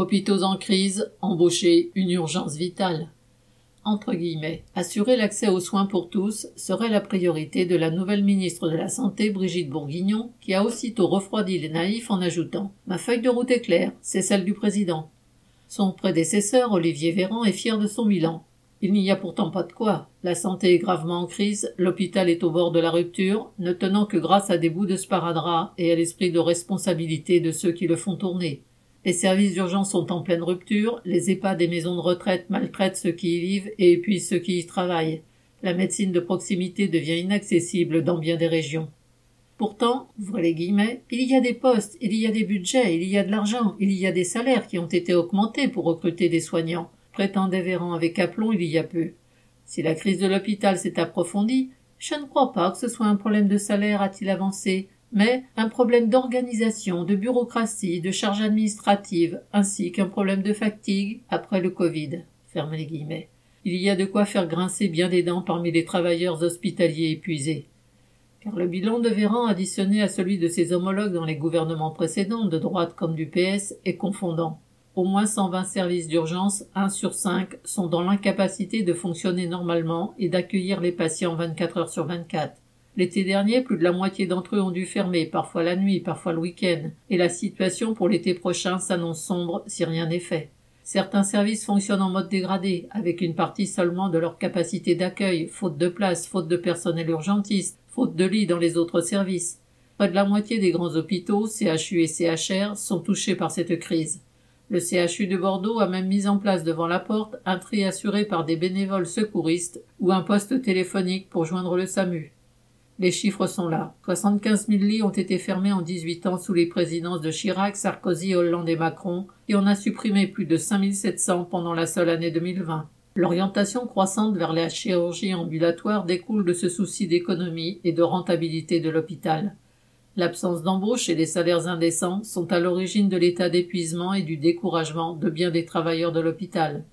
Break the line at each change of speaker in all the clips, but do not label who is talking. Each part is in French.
Hôpitaux en crise, embaucher, une urgence vitale. Entre guillemets, assurer l'accès aux soins pour tous serait la priorité de la nouvelle ministre de la Santé, Brigitte Bourguignon, qui a aussitôt refroidi les naïfs en ajoutant Ma feuille de route est claire, c'est celle du président. Son prédécesseur, Olivier Véran, est fier de son bilan. Il n'y a pourtant pas de quoi. La santé est gravement en crise, l'hôpital est au bord de la rupture, ne tenant que grâce à des bouts de sparadrap et à l'esprit de responsabilité de ceux qui le font tourner. Les services d'urgence sont en pleine rupture, les EHPAD des maisons de retraite maltraitent ceux qui y vivent et épuisent ceux qui y travaillent. La médecine de proximité devient inaccessible dans bien des régions. Pourtant, les guillemets, il y a des postes, il y a des budgets, il y a de l'argent, il y a des salaires qui ont été augmentés pour recruter des soignants, prétendait Véran avec aplomb il y a peu. Si la crise de l'hôpital s'est approfondie, je ne crois pas que ce soit un problème de salaire, a-t-il avancé, mais un problème d'organisation, de bureaucratie, de charge administrative, ainsi qu'un problème de fatigue après le Covid. Ferme les guillemets. Il y a de quoi faire grincer bien des dents parmi les travailleurs hospitaliers épuisés. Car le bilan de Véran additionné à celui de ses homologues dans les gouvernements précédents, de droite comme du PS, est confondant. Au moins 120 services d'urgence, un sur cinq, sont dans l'incapacité de fonctionner normalement et d'accueillir les patients 24 heures sur 24. L'été dernier, plus de la moitié d'entre eux ont dû fermer, parfois la nuit, parfois le week-end, et la situation pour l'été prochain s'annonce sombre si rien n'est fait. Certains services fonctionnent en mode dégradé, avec une partie seulement de leur capacité d'accueil, faute de place, faute de personnel urgentiste, faute de lits dans les autres services. Près de la moitié des grands hôpitaux, CHU et CHR, sont touchés par cette crise. Le CHU de Bordeaux a même mis en place devant la porte un tri assuré par des bénévoles secouristes ou un poste téléphonique pour joindre le SAMU. Les chiffres sont là. 75 000 lits ont été fermés en 18 ans sous les présidences de Chirac, Sarkozy, Hollande et Macron, et on a supprimé plus de 5 700 pendant la seule année 2020. L'orientation croissante vers la chirurgie ambulatoire découle de ce souci d'économie et de rentabilité de l'hôpital. L'absence d'embauche et les salaires indécents sont à l'origine de l'état d'épuisement et du découragement de bien des travailleurs de l'hôpital.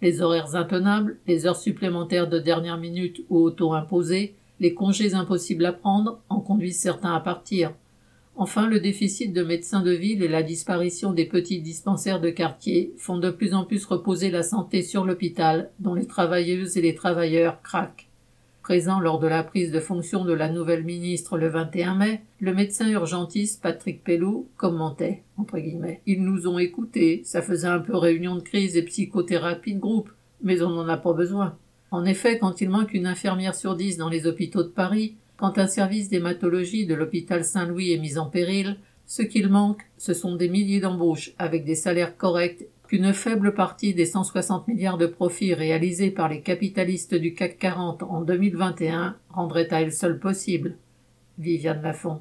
Les horaires intenables, les heures supplémentaires de dernière minute ou auto-imposées, les congés impossibles à prendre en conduisent certains à partir. Enfin, le déficit de médecins de ville et la disparition des petits dispensaires de quartier font de plus en plus reposer la santé sur l'hôpital, dont les travailleuses et les travailleurs craquent. Présent lors de la prise de fonction de la nouvelle ministre le 21 mai, le médecin urgentiste Patrick Pellou commentait, entre guillemets, Ils nous ont écoutés, ça faisait un peu réunion de crise et psychothérapie de groupe, mais on n'en a pas besoin. En effet, quand il manque une infirmière sur dix dans les hôpitaux de Paris, quand un service d'hématologie de l'hôpital Saint-Louis est mis en péril, ce qu'il manque, ce sont des milliers d'embauches avec des salaires corrects qu'une faible partie des 160 milliards de profits réalisés par les capitalistes du CAC 40 en 2021 rendrait à elle seule possible. Viviane Lafont.